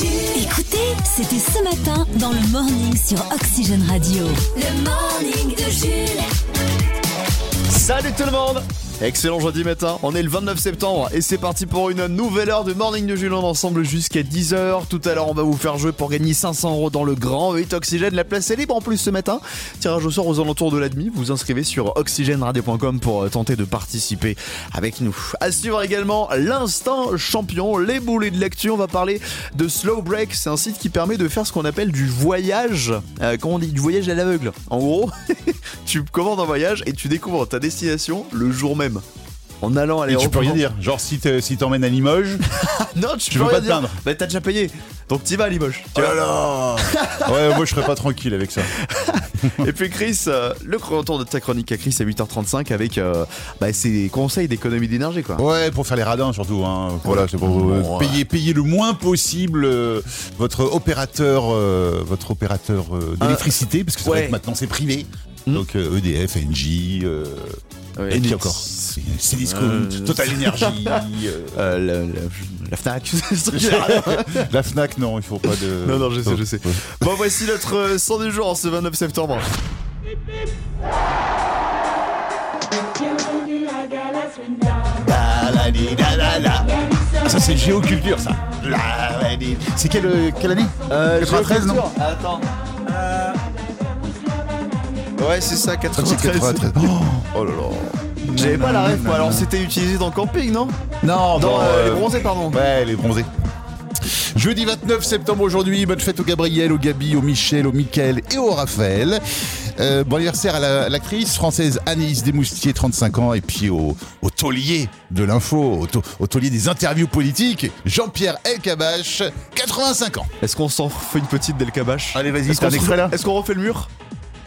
Écoutez, c'était ce matin dans le morning sur Oxygène Radio. Le morning de Jules. Salut tout le monde Excellent jeudi matin, on est le 29 septembre et c'est parti pour une nouvelle heure de Morning de Julien ensemble jusqu'à 10h. Tout à l'heure on va vous faire jouer pour gagner 500 euros dans le grand 8 Oxygène. La place est libre en plus ce matin. Tirage au sort aux alentours de la demi. Vous inscrivez sur oxygèneradio.com pour euh, tenter de participer avec nous. À suivre également l'instant champion, les boulets de lecture. On va parler de Slow Break. C'est un site qui permet de faire ce qu'on appelle du voyage. Euh, comment on dit Du voyage à l'aveugle. En gros, tu commandes un voyage et tu découvres ta destination le jour même. En allant à Et tu peux rien dire. Genre, si t'es- si t'emmènes à Limoges. Non, tu, Tu peux veux rien pas te dire. plaindre. Bah t'as déjà payé. Donc t'y vas à Limoges. tu Oh là Ouais, moi je serais pas tranquille avec ça. Et puis Chris, euh, le retour de ta chronique à Chris à 8h35 avec euh, bah, ses conseils d'économie d'énergie quoi. Ouais, pour faire les radins surtout. Hein. Voilà, c'est pour euh, payer, payer le moins possible votre opérateur, votre opérateur d'électricité, parce que vrai ouais. que maintenant c'est privé. Hmm. Donc EDF, Engie, euh, Ouais, et qui encore C'est c'est Discount, Euh, Total Energy, euh, Euh, la, la- la Fnac. la Fnac, non, il faut pas de. non non je sais je sais. Bon voici notre euh, son du jour en ce 29 septembre. Ça c'est géoculture ça. C'est quelle, euh, quelle année? 93 non? Attends. Ouais c'est ça C'est 93. 93. Oh là là. J'avais pas la ref moi alors c'était utilisé dans le camping non Non, Dans bon, euh, euh, les bronzés pardon. Ouais, les bronzés. Jeudi 29 septembre aujourd'hui, bonne fête au Gabriel, au Gabi, au Michel, au Mickaël et au Raphaël. Euh, bon anniversaire à la- à l'actrice française Annelise Desmoustiers, 35 ans, et puis au, au taulier de l'info, au, tau- au taulier des interviews politiques, Jean-Pierre Elkabach, 85 ans. Est-ce qu'on s'en fait une petite cabache Allez, vas-y, qu'on un extrait, là? Est-ce qu'on refait le mur?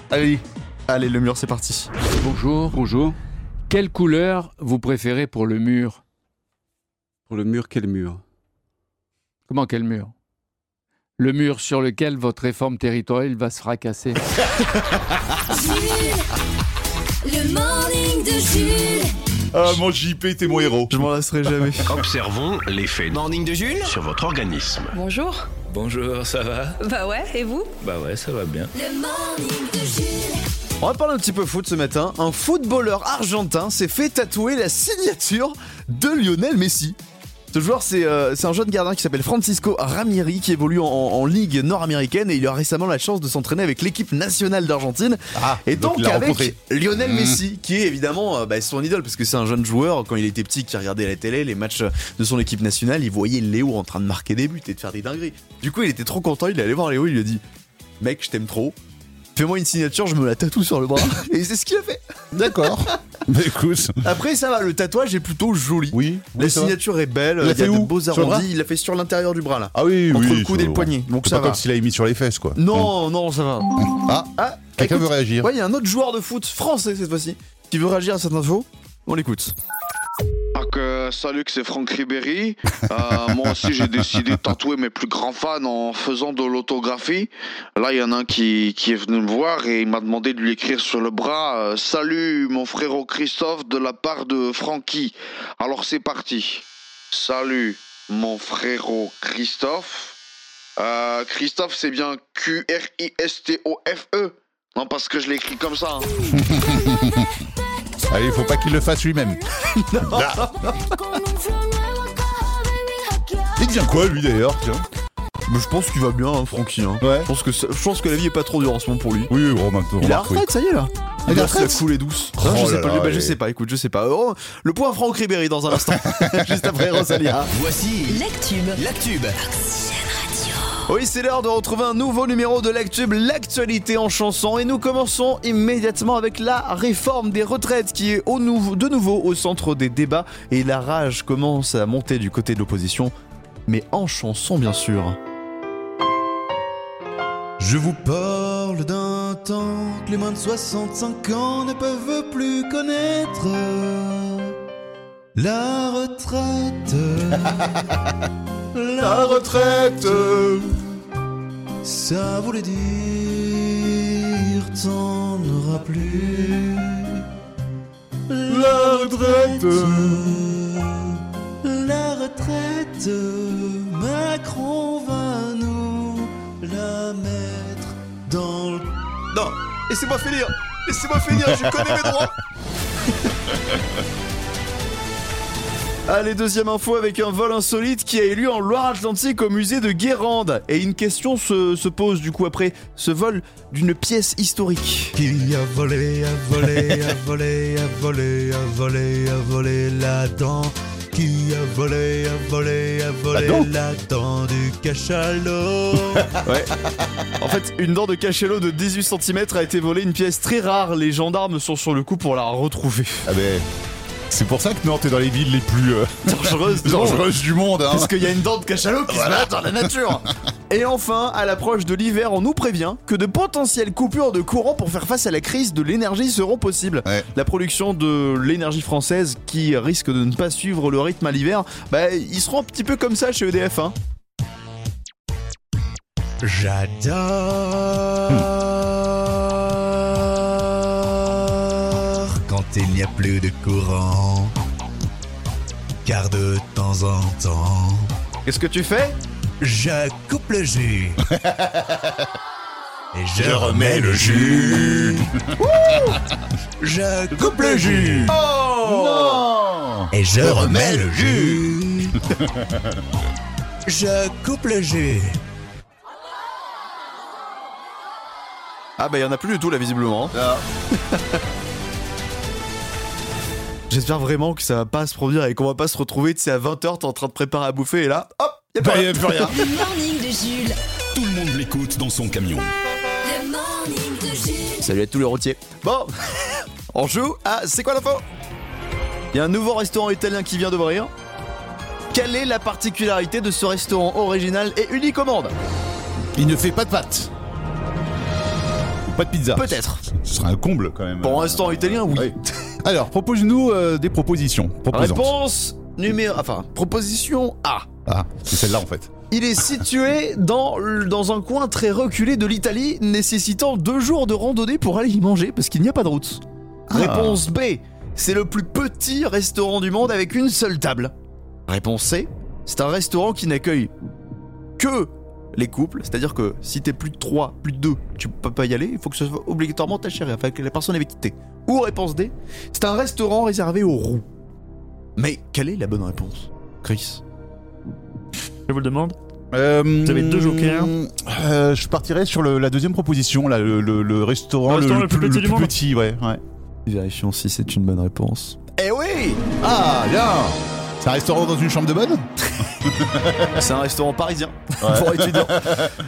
Allez, Allez, le mur, c'est parti. Bonjour. Bonjour. Quelle couleur vous préférez pour le mur Pour le mur, quel mur? Comment quel mur? Le mur sur lequel votre réforme territoriale va se fracasser. Jules. Le morning de Jules. ah, mon JP, t'es mon héros. Je m'en lasserai jamais. Observons l'effet Morning de Jules sur votre organisme. Bonjour. Bonjour, ça va? Bah ouais, et vous? Bah ouais, ça va bien. Le morning de Jules. On va parler un petit peu foot ce matin. Un footballeur argentin s'est fait tatouer la signature de Lionel Messi. Ce joueur, c'est euh, un jeune gardien qui s'appelle Francisco Ramiri, qui évolue en, en ligue nord-américaine et il a récemment la chance de s'entraîner avec l'équipe nationale d'Argentine. Ah, Et donc, avec rencontré. Lionel Mmh. Messi, qui est évidemment euh, bah, son idole, parce que c'est un jeune joueur, quand il était petit, qui regardait la télé les matchs de son équipe nationale, il voyait Léo en train de marquer des buts et de faire des dingueries. Du coup, il était trop content, il est allé voir Léo, il lui a dit Mec, je t'aime trop, fais-moi une signature, je me la tatoue sur le bras. et c'est ce qu'il a fait. D'accord. Bah écoute. Après, ça va, le tatouage est plutôt joli. Oui, La va. signature est belle, Il il y a de beaux arrondis, il l'a fait sur l'intérieur du bras là. Ah oui, Entre oui. le coude et le poignet, donc C'est ça pas va. comme s'il avait mis sur les fesses, quoi. Non, non, ça va. Ah, Ah, quelqu'un écoute, veut réagir. Ouais, il y a un autre joueur de foot français cette fois-ci qui veut réagir à cette info. On l'écoute. Euh, salut, c'est Franck Ribéry. Euh, moi aussi, j'ai décidé de tatouer mes plus grands fans en faisant de l'autographie. Là, il y en a un qui, est venu me voir et il m'a demandé de lui écrire sur le bras euh, Salut, mon frérot Christophe, de la part de Francky. Alors, c'est parti. Salut, mon frérot Christophe. Euh, Christophe, c'est bien Q-R-I-S-T-O-F-E. Non, parce que je l'ai écrit comme ça. hein. Allez, il faut pas qu'il le fasse lui-même. Il devient quoi, lui, d'ailleurs tiens Mais je pense qu'il va bien, hein, Francky. hein. Ouais. Je pense que ça- je pense que la vie est pas trop dure en ce moment pour lui. Oui, oui, bon, maintenant, Il est à la remarque, oui. retraite, ça y est là. Il est à la a retraite coulé douce. Oh Non, je sais là pas, là, bah, je sais pas, écoute, je sais pas. Oh, le point Franck Ribéry dans un instant, juste après Rosalia. Voici L'actube. l'actube. Oui, c'est l'heure de retrouver un nouveau numéro de l'Actube, l'actualité en chanson. Et nous commençons immédiatement avec la réforme des retraites qui est au nouveau, de nouveau au centre des débats. Et la rage commence à monter du côté de l'opposition, mais en chanson bien sûr. Je vous parle d'un temps que les moins de 65 ans ne peuvent plus connaître. La retraite. La retraite ça voulait dire t'en auras plus. La retraite, la retraite, Macron va nous la mettre dans le. Non, laissez-moi finir, laissez-moi finir, je connais mes droits. Allez, deuxième info avec un vol insolite qui a eu lieu en Loire-Atlantique au musée de Guérande. Et une question se, se pose du coup après ce vol d'une pièce historique. Qui a volé, a volé, a volé, a volé, a volé, a volé la dent Qui a volé, a volé, a volé la dent du cachalot Ouais. En fait, une dent de cachalot de 18 cm a été volée, une pièce très rare. Les gendarmes sont sur le coup pour la retrouver. Ah ben, c'est pour ça que Nantes est dans les villes les plus euh, du dangereuses du monde. Hein. Parce qu'il y a une dent de cachalot qui se balade dans la nature. Et enfin, à l'approche de l'hiver, on nous prévient que de potentielles coupures de courant pour faire face à la crise de l'énergie seront possibles. Ouais. La production de l'énergie française qui risque de ne pas suivre le rythme à l'hiver, bah ils seront un petit peu comme ça chez EDF. Hein. J'adore plus de courant. Car de temps en temps, Qu'est-ce que tu fais? Je coupe le jus. Et je, remets le jus. je coupe le jus. Non Et je remets le jus. je coupe le jus. Ah bah il y en a plus du tout là visiblement. J'espère vraiment que ça va pas se produire et qu'on va pas se retrouver, tu sais, à 20h, t'es en train de préparer à bouffer et là, hop, y a pas Bah, y rien. a plus rien. Le morning de Jules. Tout le monde l'écoute dans son camion. Le morning de Jules. Salut à tous les routiers. Bon, on joue à C'est quoi l'info? Il y a un nouveau restaurant italien qui vient d'ouvrir. Quelle est la particularité de ce restaurant original et unique au monde? Il ne fait pas de pâtes. Ou Pas de pizza. Peut-être. Ce serait un comble quand même. Pour un restaurant italien, oui. Oui. Alors, propose-nous euh, des propositions. Proposantes. Réponse numéro... Enfin, proposition A. Ah, c'est celle-là en fait. Il est situé dans, dans un coin très reculé de l'Italie, nécessitant deux jours de randonnée pour aller y manger parce qu'il n'y a pas de route. Ah. Réponse B. C'est le plus petit restaurant du monde avec une seule table. Réponse C. C'est un restaurant qui n'accueille que les couples, c'est-à-dire que si t'es plus de 3, plus de 2, tu peux pas y aller, il faut que ce soit obligatoirement ta chérie, enfin que la personne avec qui t'es. Ou réponse D. C'est un restaurant réservé aux roux. Mais quelle est la bonne réponse Chris? Je vous le demande Euh, Vous avez deux jokers. euh, Je partirais sur le- la deuxième proposition, là, le, le- le restaurant, Le restaurant le plus petit le du monde petit, ouais, ouais. Vérifions si c'est une bonne réponse. Eh oui Ah, bien C'est un restaurant dans une chambre de bonne C'est un restaurant parisien pour étudiants.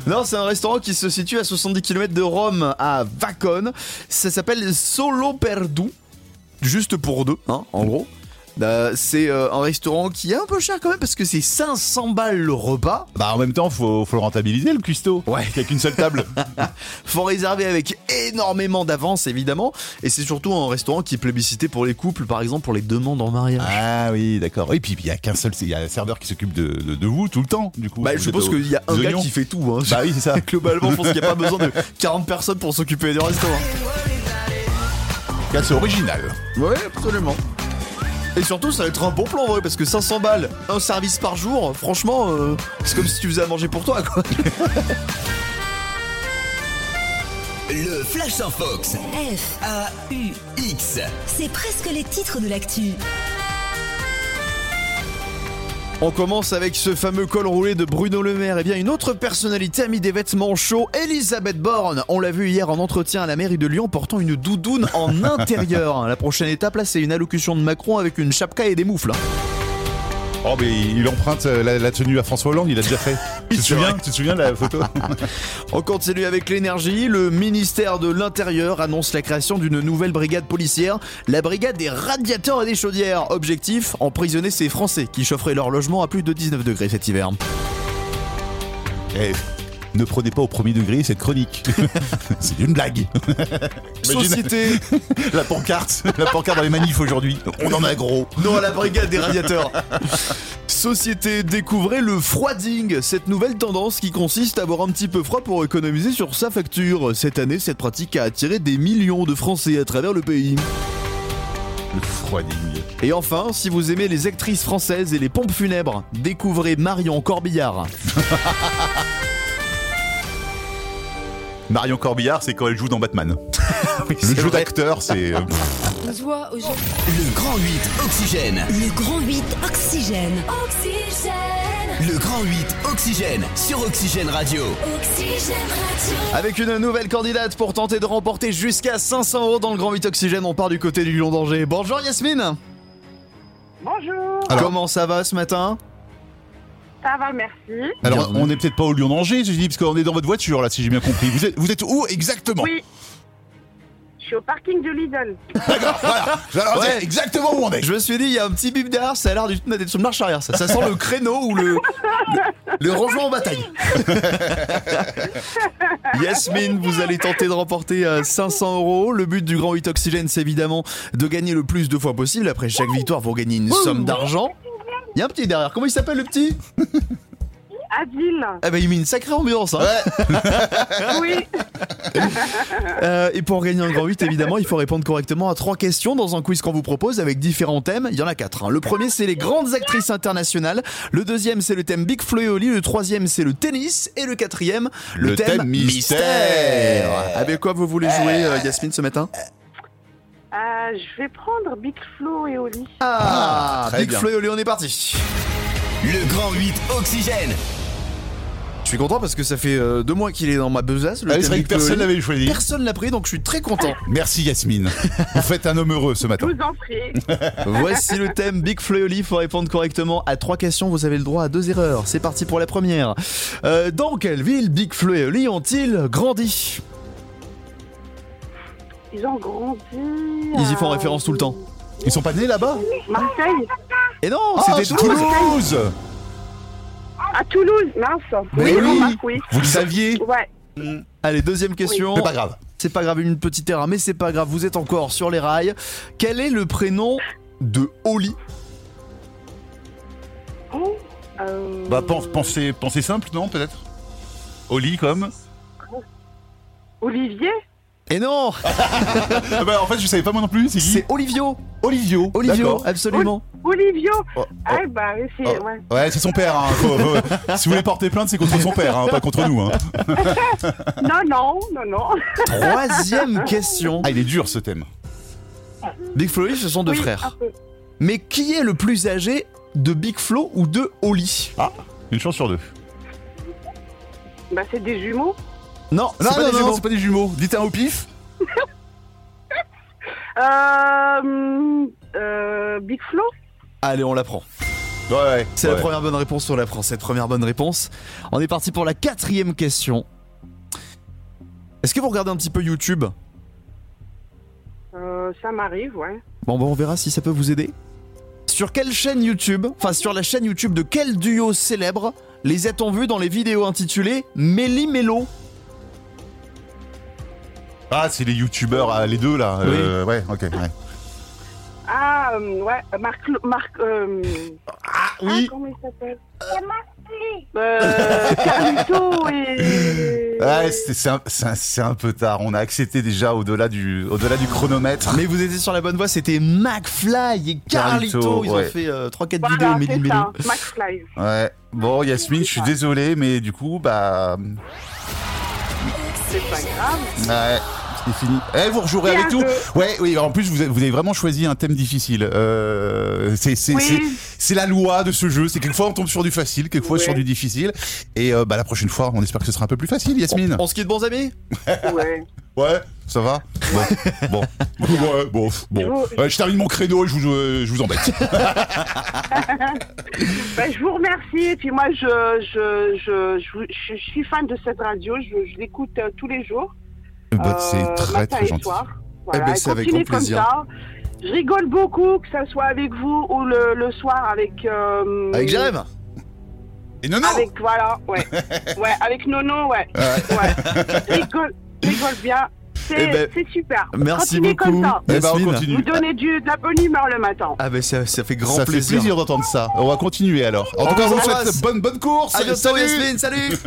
Non, c'est un restaurant qui se situe à 70 km de Rome, à Vacone. Ça s'appelle Solo Perdu. Juste pour deux, hein, en gros. Euh, c'est euh, un restaurant qui est un peu cher quand même parce que c'est 500 balles le repas. Bah en même temps, faut, faut le rentabiliser le cuistot. Ouais. Il y a qu'une seule table. Faut réserver avec énormément d'avance évidemment. Et c'est surtout un restaurant qui est plébiscité pour les couples, par exemple pour les demandes en mariage. ah oui, d'accord. Et puis il y a qu'un seul, il y a un serveur qui s'occupe de, de, de vous tout le temps, du coup. Bah, je au- qu'il y a un gars qui fait tout. Hein. Bah oui, c'est ça. Globalement, je pense qu'il n'y a pas besoin de 40 personnes pour s'occuper du restaurant. Là, C'est original. Ouais, absolument. Et surtout, ça va être un bon plan, en vrai, parce que 500 balles, un service par jour, franchement, euh, c'est comme si tu faisais à manger pour toi, quoi. Le Flash en Fox. F, A-U-X. c'est presque les titres de l'actu. On commence avec ce fameux col roulé de Bruno Le Maire. Et bien, une autre personnalité a mis des vêtements chauds, Elisabeth Borne. On l'a vu hier en entretien à la mairie de Lyon portant une doudoune en intérieur. La prochaine étape, là, c'est une allocution de Macron avec une chapka et des moufles. Oh, mais il emprunte euh, la, la tenue à François Hollande, il a déjà fait. Tu te souviens. Tu te souviens de la photo On continue avec l'énergie. Le ministère de l'Intérieur annonce la création d'une nouvelle brigade policière, la brigade des radiateurs et des chaudières. Objectif emprisonner ces Français qui chaufferaient leur logement à plus de 19 degrés cet hiver. Eh, ne prenez pas au premier degré cette chronique. c'est une blague. Société la pancarte, la pancarte dans les manifs aujourd'hui. On en a gros. Non à la brigade des radiateurs. Société, découvrez le froiding, cette nouvelle tendance qui consiste à avoir un petit peu froid pour économiser sur sa facture. Cette année, cette pratique a attiré des millions de Français à travers le pays. Le froiding. Et enfin, si vous aimez les actrices françaises et les pompes funèbres, découvrez Marion Corbillard. Marion Corbillard, c'est quand elle joue dans Batman. le jeu d'acteur, c'est. Euh, Le Grand 8 Oxygène. Le grand 8 Oxygène. Oxygène. Le Grand 8 Oxygène sur Oxygène Radio. Oxygène Radio. Avec une nouvelle candidate pour tenter de remporter jusqu'à 500 euros dans le Grand 8 Oxygène, on part du côté du Lyon d'Angers. Bonjour Yasmine Bonjour, Alors- Comment ça va ce matin? Ça va, merci. Alors, on n'est peut-être pas au Lyon d'Angers, je dis, parce qu'on est dans votre voiture, là, si j'ai bien compris. Vous êtes, vous êtes où exactement? Oui. Je suis au parking de Lidl. D'accord, voilà. Ouais. c'est exactement où on est. Je me suis dit, il y a un petit bip derrière, ça a l'air du- d'être sur le marche arrière. Ça, ça sent le créneau ou le, le, le rangement en bataille. Yasmine, vous allez tenter de remporter euh, 500 euros. Le but du Grand 8 Oxygène, c'est évidemment de gagner le plus de fois possible. Après chaque victoire, vous gagnez une somme d'argent. Il y a un petit derrière. Comment il s'appelle le petit? Adil. Ah bah il met une sacrée ambiance. Hein. Oui. Euh, et pour gagner un grand 8, évidemment, il faut répondre correctement à trois questions dans un quiz qu'on vous propose avec différents thèmes. Il y en a quatre. hein. Le premier, c'est les grandes actrices internationales. Le deuxième, c'est le thème Big Flo et Oli. Le troisième, c'est le tennis. Et le quatrième, le, Le thème mystère. Avec quoi vous voulez jouer, euh, Yasmine, ce matin? Euh, je vais prendre Big Flo et Oli. Ah, très Big bien. Flo et Oli, on est parti. Le Grand 8 Oxygène. Je suis content parce que ça fait euh, deux mois qu'il est dans ma besace. Le Ah, c'est vrai que personne Oli. n'avait choisi. Personne l'a pris, donc je suis très content. Merci Yasmine. Vous faites un homme heureux ce Je matin. vous en prie. Voici le thème Big Flo et Oli. Il faut répondre correctement à trois questions. Vous avez le droit à deux erreurs. C'est parti pour la première. Euh, dans quelle ville Big Oli ont-ils grandi? Ils ont grandi. Ils y font référence tout le temps. Ils sont pas nés là-bas? Marseille. Et non, Ah, c'était. Toulouse À Toulouse, mince. Oui. remarque, oui. Vous le saviez Ouais. Allez, deuxième question. Mais pas grave. C'est pas grave, une petite erreur, mais c'est pas grave. Vous êtes encore sur les rails. Quel est le prénom de Oli Oh, euh, Bah pense- pensez, pensez simple, non peut-être? Oli comme? Olivier? Et non, Ah bah en fait je savais pas moi non plus, c'est qui? C'est Olivio. Olivio. Olivio, absolument. Olivio. Oh, Ah, bah, oui, c'est. oh. Ouais. Ouais, c'est son père. Hein. Faut- faut- si vous voulez porter plainte, c'est contre son père, hein, pas contre nous. Hein. Non, non, non, non. Troisième question. Ah, il est dur ce thème. Big Flo et Oli, ce sont deux Oui, frères. Mais qui est le plus âgé de Big Flo ou de Oli Une chance sur deux. Bah, c'est des jumeaux. Non, c'est Non, pas non, des non, jumeaux. c'est pas des jumeaux. Dites un au pif. Euh, euh, Big Flo? Allez, on l'apprend. Ouais, C'est ouais. la première bonne réponse, on l'apprend. Cette première bonne réponse. On est parti pour la quatrième question. Est-ce que vous regardez un petit peu YouTube? Euh, Ça m'arrive, ouais. Bon, bah, on verra si ça peut vous aider. Sur quelle chaîne YouTube, enfin sur la chaîne YouTube de quel duo célèbre les a-t-on vus dans les vidéos intitulées Méli Mélo? Ah, c'est les youtubeurs, ah, les deux là. Euh, ouais, ok. Ouais. Ah, euh, ouais, Marc. Marc euh, Ah oui. comment il s'appelle? Euh, Carlito et. Ouais, c'est un, peu tard. On a accepté déjà au-delà du, au-delà du chronomètre. Mais vous étiez sur la bonne voie, c'était McFly et Carlito. Carlito, Ils ouais. ont fait 3-4 Voilà, vidéos Méli c'est Mélo. ça, McFly. Ouais. Bon, Yasmine, je suis désolé, mais du coup, bah, C'est pas grave. ouais, c'est fini. Eh, vous rejouerez avec nous. Ouais, oui. En plus, vous avez, vous avez vraiment choisi un thème difficile. Euh, c'est, c'est, Oui. c'est, c'est la loi de ce jeu. C'est quelquefois on tombe sur du facile, quelquefois Ouais. sur du difficile. Et euh, bah la prochaine fois, on espère que ce sera un peu plus facile, Yasmine. On se quitte, bons amis? Ouais. Ouais, ça va? Bon, bon, ouais, bon, bon. Ouais, je termine mon créneau et je vous, euh, je vous embête. Ben, je vous remercie. Et puis moi, je, je, je, je, je- je suis fan de cette radio. Je, je l'écoute euh, tous les jours. Bah, c'est Euh, très matin très et gentil. Eh Voilà, ben, et c'est avec grand plaisir. Comme ça. Je rigole beaucoup, que ça soit avec vous ou le, le soir avec. euh, Avec Jérém Et non, non. Avec, voilà, ouais. ouais, avec Nono, ouais. Ouais. Je rigole, je rigole bien. C'est Eh ben, c'est super. Merci Continuez beaucoup, comme ça. Eh ben, on continue. Vous donnez du, de la bonne humeur le matin. Ah bah ça, ça fait grand ça plaisir. fait plaisir d'entendre ça. On va continuer alors. En tout cas, on vous souhaite bonne bonne course. À bientôt Salut. Yasmine, salut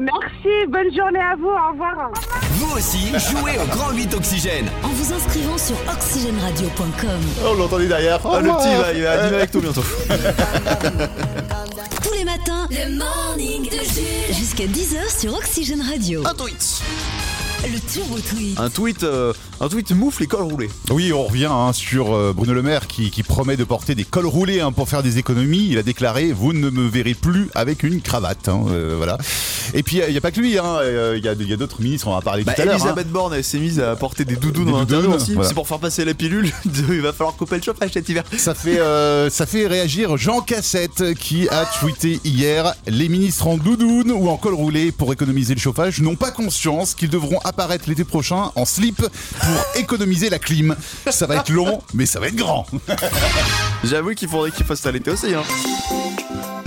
Merci, bonne journée à vous, au revoir. Vous aussi, jouez au Grand 8 Oxygène. En vous inscrivant sur oxygèneradio.com. Oh, on l'entendait derrière. Ah, le petit va, il va animer avec toi bientôt. Tous les matins, le morning de Jules. Jusqu'à 10h sur Oxygène Radio. Un tweet Le turbo tweet. Un tweet, euh, un tweet moufle et col roulé. Oui, on revient hein, sur euh, Bruno Le Maire qui, qui promet de porter des cols roulés hein, pour faire des économies. Il a déclaré Vous ne me verrez plus avec une cravate. hein, euh, voilà. Et puis, il n'y a pas que lui. hein, euh, Il y a, d'autres ministres, on en a parlé Bah, tout à l'heure. hein. Elisabeth Borne, elle s'est mise à porter des doudous dans doudounes, aussi. voilà. C'est pour faire passer la pilule. Il va falloir couper le chauffage cet hiver. Ça fait, euh, ça fait réagir Jean Cassette qui a tweeté hier Les ministres en doudoune ou en col roulé pour économiser le chauffage n'ont pas conscience qu'ils devront apparaître l'été prochain en slip pour économiser la clim. Ça va être long, mais ça va être grand. J'avoue qu'il faudrait qu'il fasse ça l'été aussi. Hein.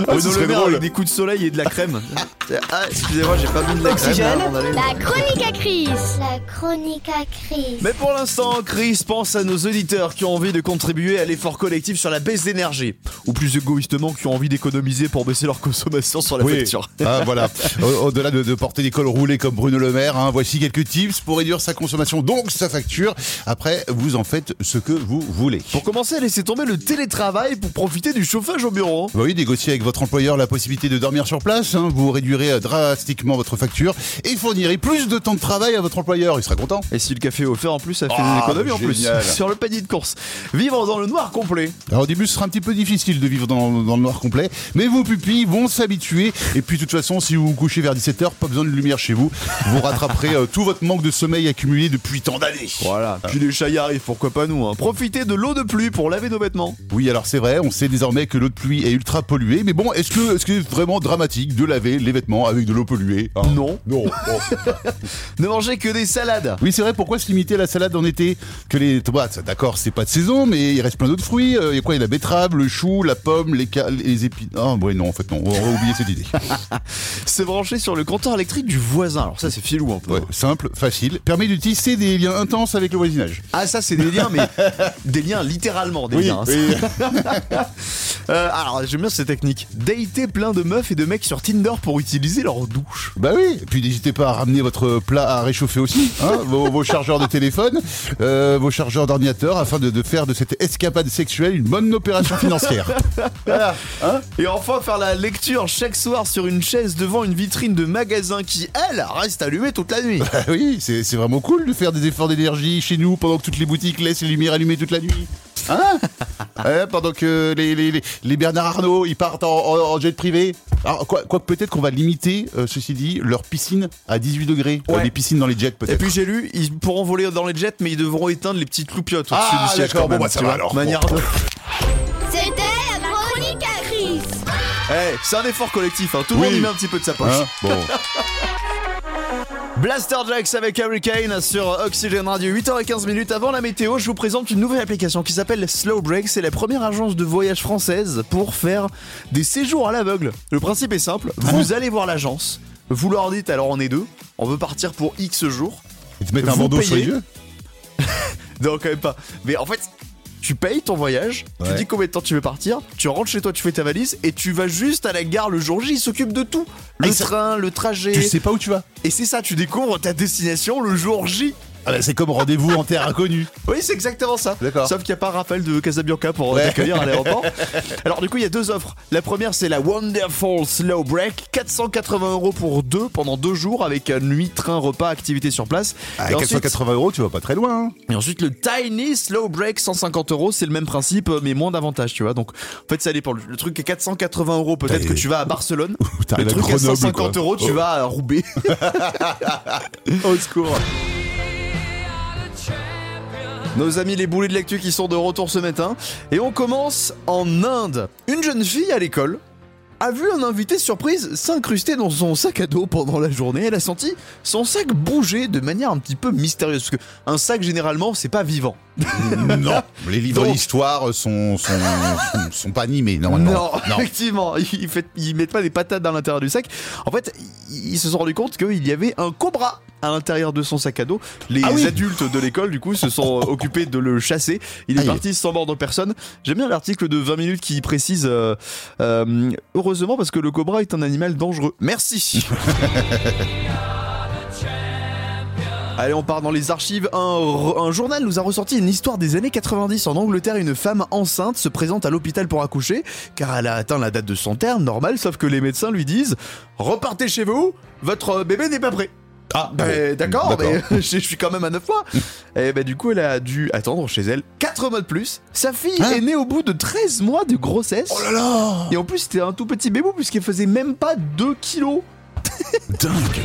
Ah, Bruno Le Maire avec des coups de soleil et de la crème. ah, excusez-moi, j'ai pas mis de la crème. La chronique à Chris. La chronique à Chris. Mais pour l'instant, Chris pense à nos auditeurs qui ont envie de contribuer à l'effort collectif sur la baisse d'énergie. Ou plus égoïstement, qui ont envie d'économiser pour baisser leur consommation sur la Oui. facture. Ah, voilà. Au- Au-delà de, de porter des cols roulés comme Bruno Le Maire, hein, voici quelques tips pour réduire sa consommation, donc sa facture. Après, vous en faites ce que vous voulez. Pour commencer, laissez tomber le télétravail pour profiter du chauffage au bureau. Bah Oui, négocier avec votre employeur la possibilité de dormir sur place, hein, vous réduirez euh, drastiquement votre facture et fournirez plus de temps de travail à votre employeur, il sera content. Et si le café est offert en plus, ça fait Ah, des économies en plus. Sur le panier de course. Vivre dans le noir complet. Alors au début, ce sera un petit peu difficile de vivre dans, dans le noir complet, mais vos pupilles vont s'habituer. Et puis de toute façon, si vous vous couchez vers 17h, pas besoin de lumière chez vous. Vous rattraperez euh, tout votre manque de sommeil accumulé depuis tant d'années. Voilà. Puis les chats y arrivent, pourquoi pas nous. hein. Profitez de l'eau de pluie pour laver nos vêtements. Oui, alors c'est vrai, on sait désormais que l'eau de pluie est ultra polluée, mais bon, est-ce que est-ce que c'est vraiment dramatique de laver les vêtements avec de l'eau polluée hein? Non. Non. bon. Ne mangez que des salades. Oui, c'est vrai, pourquoi se limiter à la salade en été? Que les tomates, d'accord, c'est pas de saison, mais il reste plein d'autres fruits. Euh, Il y a quoi? Il y a la betterave, le chou, la pomme, les, les épines. Ah, ouais, non, en fait, non, on va oublier cette idée. Se brancher sur le compteur électrique du voisin. Alors ça, c'est filou un peu. Ouais, simple, facile, permet de tisser des liens intenses avec le voisinage. Ah ça c'est des liens mais des liens littéralement des Oui, liens. hein. oui. Euh, alors j'aime bien cette technique. Dater plein de meufs et de mecs sur Tinder pour utiliser leur douche. Bah oui, et puis n'hésitez pas à ramener votre plat à réchauffer aussi, hein, vos, vos chargeurs de téléphone, euh, vos chargeurs d'ordinateur, afin de, de faire de cette escapade sexuelle une bonne opération financière. voilà, hein Et enfin faire la lecture chaque soir sur une chaise devant une vitrine de magasin qui elle reste allumée toute la nuit. Bah oui, c'est c'est vraiment cool de faire des efforts d'énergie chez nous pendant que toutes les boutiques laissent les lumières allumées toute la nuit. Hein Ouais, Pendant que les, les, les, les Bernard Arnault, ils partent en, en- en jet privé. Alors, quoi, quoi que peut-être qu'on va limiter, euh, ceci dit, leur piscine à 18 degrés. Euh, Ouais. les piscines dans les jets Et peut-être. puis j'ai lu, ils pourront voler dans les jets mais ils devront éteindre les petites cloupiottes au-dessus Ah, du siège quand même. bon, bah, ça va alors. Manière Bon. de... C'était la chronique à Chris. Eh, c'est un effort collectif, hein. tout le Oui. monde y met un petit peu de sa poche. Hein bon. Blaster Jacks avec Hurricane sur Oxygen Radio. 8h15 minutes avant la météo, je vous présente une nouvelle application qui s'appelle Slow Break. C'est la première agence de voyage française pour faire des séjours à l'aveugle. Le principe est simple, vous allez voir l'agence, vous leur dites alors on est deux, on veut partir pour X jours. Ils te mettent un bandeau sur les yeux Non, quand même pas. Mais en fait, tu payes ton voyage, tu dis combien de temps tu veux partir, tu rentres chez toi, tu fais ta valise et tu vas juste à la gare le jour J, ils s'occupent de tout. Le ça- train, le trajet. Tu sais pas où tu vas Et c'est ça, tu découvres ta destination le jour J. Ah bah, C'est comme rendez-vous en terre inconnue. Oui, c'est exactement ça. D'accord. Sauf qu'il n'y a pas Raphaël de Casabianca pour Ouais. t'accueillir à l'aéroport. Alors du coup, il y a deux offres. La première, c'est la Wonderful Slow Break, 480 euros pour deux pendant deux jours avec euh, nuit, train, repas, activité sur place. À et, ensuite, 480 euros, tu vas pas très loin. hein. et ensuite, le Tiny Slow Break, 150 euros, c'est le même principe, euh, mais moins d'avantages, tu vois. Donc, en fait, ça dépend. Le truc est 480 euros, peut-être que tu vas à Barcelone. Le à truc à Grenoble, 150 quoi. euros, tu Oh. vas à Roubaix. Au secours. Nos amis les boulets de l'actu qui sont de retour ce matin. Et on commence en Inde. Une jeune fille à l'école a vu un invité surprise s'incruster dans son sac à dos pendant la journée. Elle a senti son sac bouger de manière un petit peu mystérieuse. Parce que un sac, généralement, c'est pas vivant. non, les livres d'histoire sont, sont, sont, sont pas animés. Non, non, effectivement, ils, fait- ils mettent pas des patates dans l'intérieur du sac. En fait, ils se sont rendus compte qu'il y avait un cobra à l'intérieur de son sac à dos. Les Ah oui. adultes de l'école, du coup, se sont occupés de le chasser. Il est Aïe. parti sans mordre personne. J'aime bien l'article de 20 minutes qui précise euh, euh, heureusement parce que le cobra est un animal dangereux. Merci. Allez, on part dans les archives. Un, un journal nous a ressorti une histoire des années 90. En Angleterre, une femme enceinte se présente à l'hôpital pour accoucher, car elle a atteint la date de son terme, normal, sauf que les médecins lui disent Repartez chez vous, votre bébé n'est pas prêt. Ah, Ben, d'accord, mais je suis quand même à 9 mois. Et ben du coup, elle a dû attendre chez elle 4 mois de plus. Sa fille Hein est née au bout de 13 mois de grossesse. Oh là là Et en plus, c'était un tout petit bébé puisqu'elle faisait même pas 2 kilos. Dingue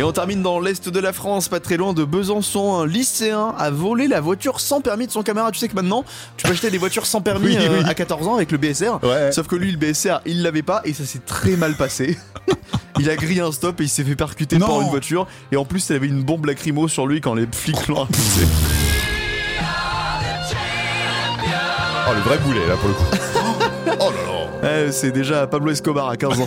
Et on termine dans l'est de la France, pas très loin de Besançon. Un lycéen a volé la voiture sans permis de son camarade. Tu sais que maintenant, tu peux acheter des voitures sans permis Oui, euh, oui. à 14 ans avec le BSR. Ouais. Sauf que lui, le BSR, il l'avait pas et ça s'est très mal passé. il a grillé un stop et il s'est fait percuter Non. par une voiture. Et en plus, il avait une bombe lacrymo sur lui quand les flics l'ont accusé. Oh, le vrai boulet, là, pour le coup. Oh là là Ouais, C'est déjà Pablo Escobar à 15 ans.